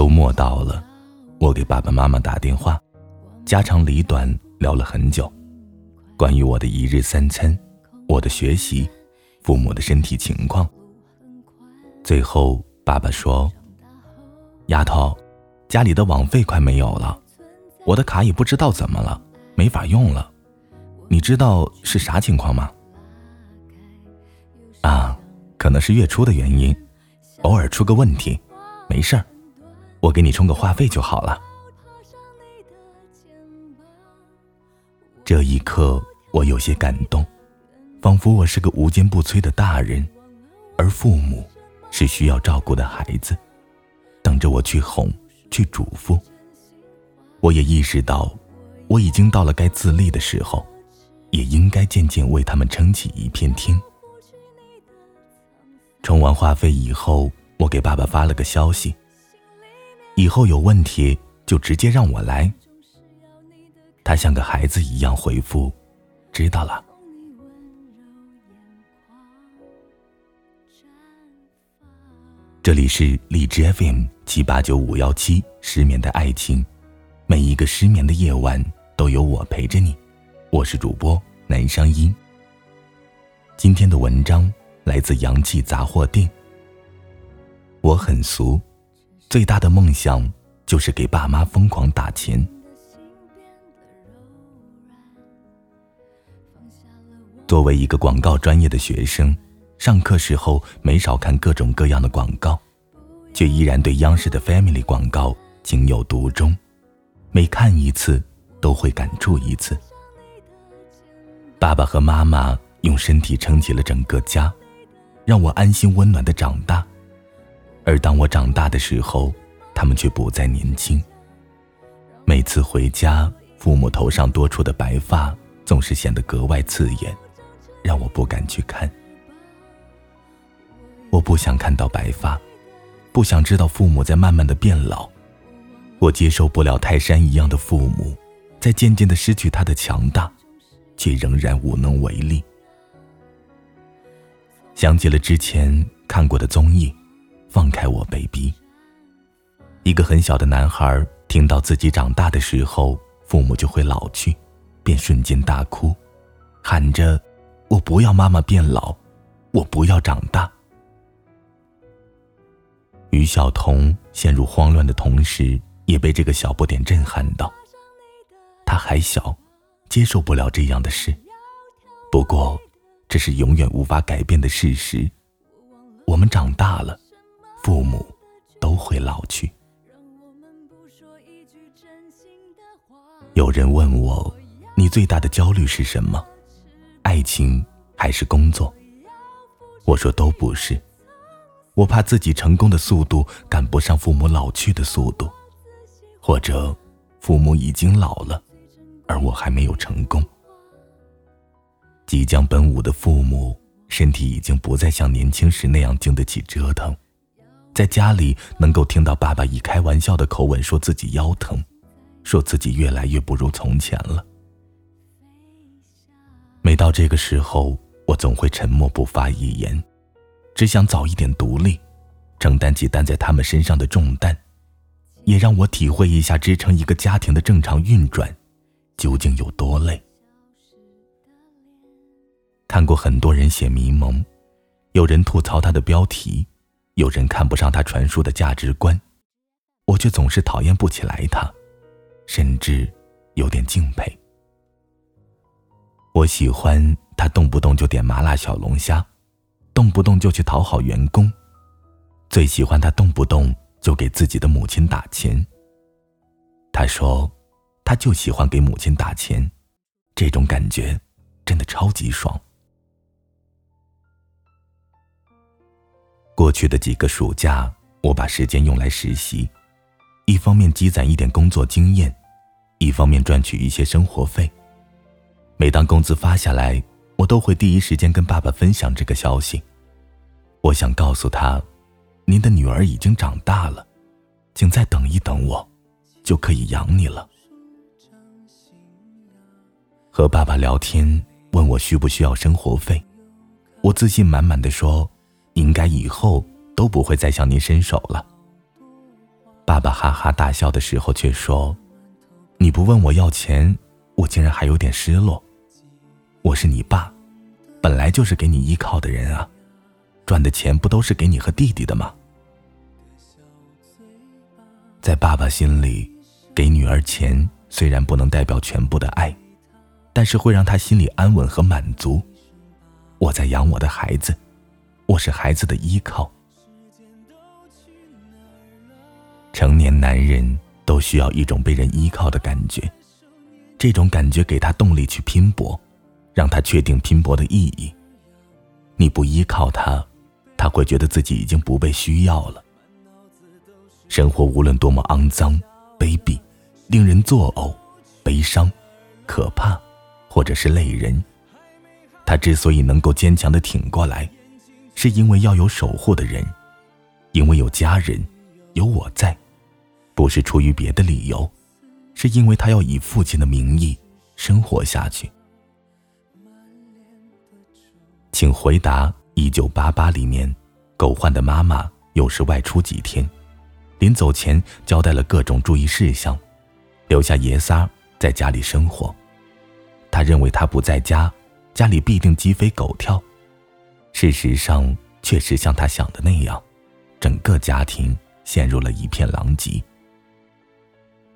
周末到了，我给爸爸妈妈打电话，家长里短聊了很久，关于我的一日三餐、我的学习、父母的身体情况。最后，爸爸说：“丫头，家里的网费快没有了，我的卡也不知道怎么了，没法用了。你知道是啥情况吗？”啊，可能是月初的原因，偶尔出个问题，没事儿。我给你充个话费就好了。这一刻，我有些感动，仿佛我是个无坚不摧的大人，而父母是需要照顾的孩子，等着我去哄、去嘱咐。我也意识到，我已经到了该自立的时候，也应该渐渐为他们撑起一片天。充完话费以后，我给爸爸发了个消息。以后有问题就直接让我来。他像个孩子一样回复：“知道了。”这里是荔枝 FM 七八九五幺七失眠的爱情，每一个失眠的夜晚都有我陪着你。我是主播南商音。今天的文章来自阳气杂货店。我很俗。最大的梦想就是给爸妈疯狂打钱。作为一个广告专业的学生，上课时候没少看各种各样的广告，却依然对央视的 Family 广告情有独钟，每看一次都会感触一次。爸爸和妈妈用身体撑起了整个家，让我安心温暖的长大。而当我长大的时候，他们却不再年轻。每次回家，父母头上多出的白发总是显得格外刺眼，让我不敢去看。我不想看到白发，不想知道父母在慢慢的变老。我接受不了泰山一样的父母，在渐渐的失去他的强大，却仍然无能为力。想起了之前看过的综艺。放开我，baby。一个很小的男孩听到自己长大的时候，父母就会老去，便瞬间大哭，喊着：“我不要妈妈变老，我不要长大。”于晓彤陷入慌乱的同时，也被这个小不点震撼到。他还小，接受不了这样的事。不过，这是永远无法改变的事实。我们长大了。父母都会老去。有人问我，你最大的焦虑是什么？爱情还是工作？我说都不是。我怕自己成功的速度赶不上父母老去的速度，或者父母已经老了，而我还没有成功。即将奔五的父母，身体已经不再像年轻时那样经得起折腾。在家里能够听到爸爸以开玩笑的口吻说自己腰疼，说自己越来越不如从前了。每到这个时候，我总会沉默不发一言，只想早一点独立，承担起担在他们身上的重担，也让我体会一下支撑一个家庭的正常运转究竟有多累。看过很多人写迷蒙，有人吐槽他的标题。有人看不上他传输的价值观，我却总是讨厌不起来他，甚至有点敬佩。我喜欢他动不动就点麻辣小龙虾，动不动就去讨好员工，最喜欢他动不动就给自己的母亲打钱。他说，他就喜欢给母亲打钱，这种感觉真的超级爽。过去的几个暑假，我把时间用来实习，一方面积攒一点工作经验，一方面赚取一些生活费。每当工资发下来，我都会第一时间跟爸爸分享这个消息。我想告诉他，您的女儿已经长大了，请再等一等我，就可以养你了。和爸爸聊天，问我需不需要生活费，我自信满满的说。应该以后都不会再向您伸手了。”爸爸哈哈大笑的时候，却说：“你不问我要钱，我竟然还有点失落。我是你爸，本来就是给你依靠的人啊，赚的钱不都是给你和弟弟的吗？”在爸爸心里，给女儿钱虽然不能代表全部的爱，但是会让他心里安稳和满足。我在养我的孩子，我是孩子的依靠。成年男人都需要一种被人依靠的感觉，这种感觉给他动力去拼搏，让他确定拼搏的意义。你不依靠他，他会觉得自己已经不被需要了。生活无论多么肮脏、卑鄙、令人作呕、悲伤、可怕，或者是累人，他之所以能够坚强的挺过来，是因为要有守护的人，因为有家人。有我在，不是出于别的理由，是因为他要以父亲的名义生活下去。请回答《一九八八》里面，狗焕的妈妈有时外出几天，临走前交代了各种注意事项，留下爷仨在家里生活。他认为他不在家，家里必定鸡飞狗跳。事实上，确实像他想的那样，整个家庭。陷入了一片狼藉。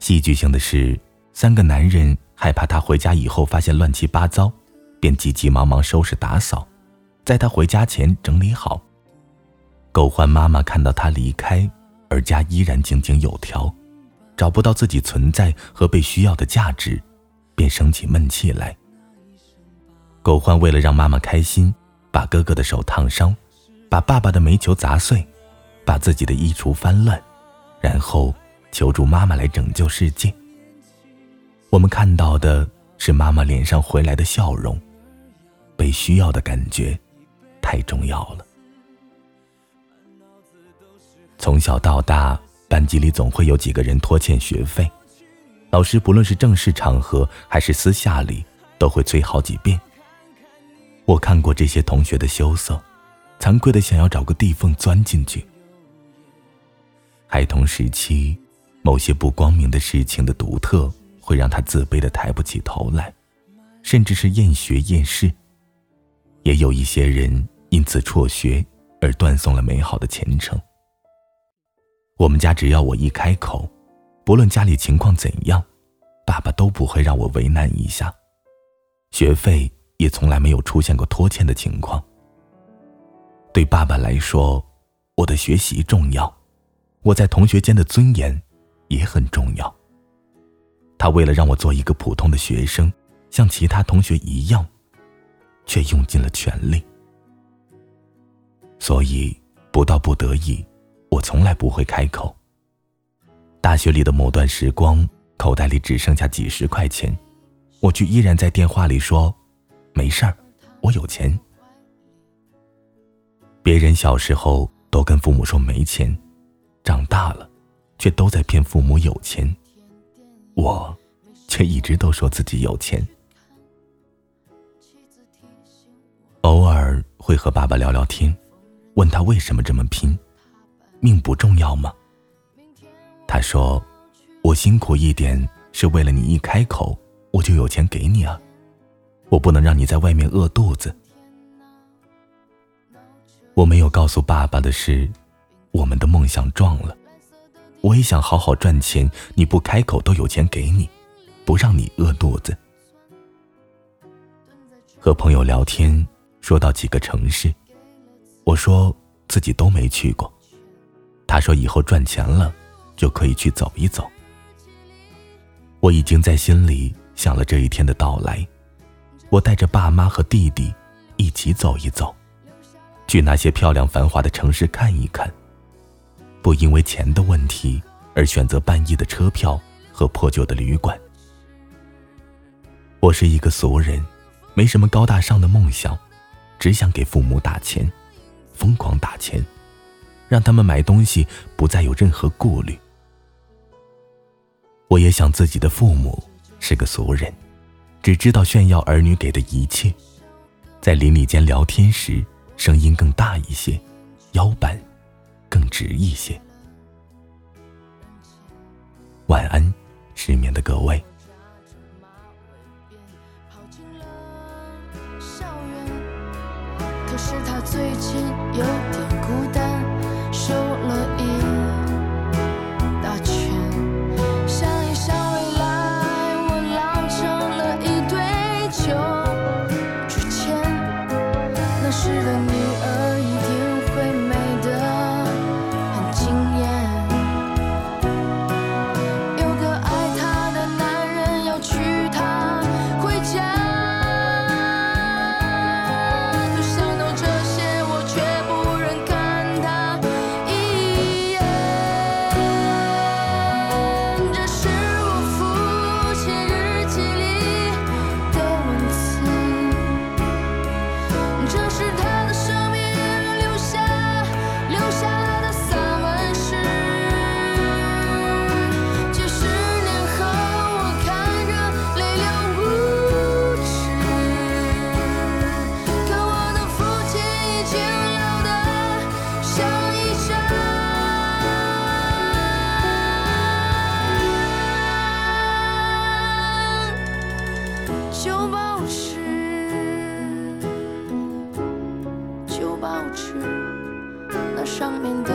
戏剧性的是，三个男人害怕他回家以后发现乱七八糟，便急急忙忙收拾打扫，在他回家前整理好。狗焕妈妈看到他离开，而家依然井井有条，找不到自己存在和被需要的价值，便生起闷气来。狗焕为了让妈妈开心，把哥哥的手烫伤，把爸爸的煤球砸碎。把自己的衣橱翻乱，然后求助妈妈来拯救世界。我们看到的是妈妈脸上回来的笑容，被需要的感觉太重要了。从小到大，班级里总会有几个人拖欠学费，老师不论是正式场合还是私下里，都会催好几遍。我看过这些同学的羞涩，惭愧的想要找个地缝钻进去。孩童时期，某些不光明的事情的独特，会让他自卑的抬不起头来，甚至是厌学厌世。也有一些人因此辍学，而断送了美好的前程。我们家只要我一开口，不论家里情况怎样，爸爸都不会让我为难一下，学费也从来没有出现过拖欠的情况。对爸爸来说，我的学习重要。我在同学间的尊严也很重要。他为了让我做一个普通的学生，像其他同学一样，却用尽了全力。所以，不到不得已，我从来不会开口。大学里的某段时光，口袋里只剩下几十块钱，我却依然在电话里说：“没事儿，我有钱。”别人小时候都跟父母说没钱。长大了，却都在骗父母有钱。我，却一直都说自己有钱。偶尔会和爸爸聊聊天，问他为什么这么拼，命不重要吗？他说：“我辛苦一点是为了你一开口，我就有钱给你啊。我不能让你在外面饿肚子。”我没有告诉爸爸的是。我们的梦想撞了，我也想好好赚钱，你不开口都有钱给你，不让你饿肚子。和朋友聊天，说到几个城市，我说自己都没去过，他说以后赚钱了就可以去走一走。我已经在心里想了这一天的到来，我带着爸妈和弟弟一起走一走，去那些漂亮繁华的城市看一看。不因为钱的问题而选择半夜的车票和破旧的旅馆。我是一个俗人，没什么高大上的梦想，只想给父母打钱，疯狂打钱，让他们买东西不再有任何顾虑。我也想自己的父母是个俗人，只知道炫耀儿女给的一切。在邻里间聊天时声音更大一些腰板更直一些。晚安失眠的各位。可是他最近有上面的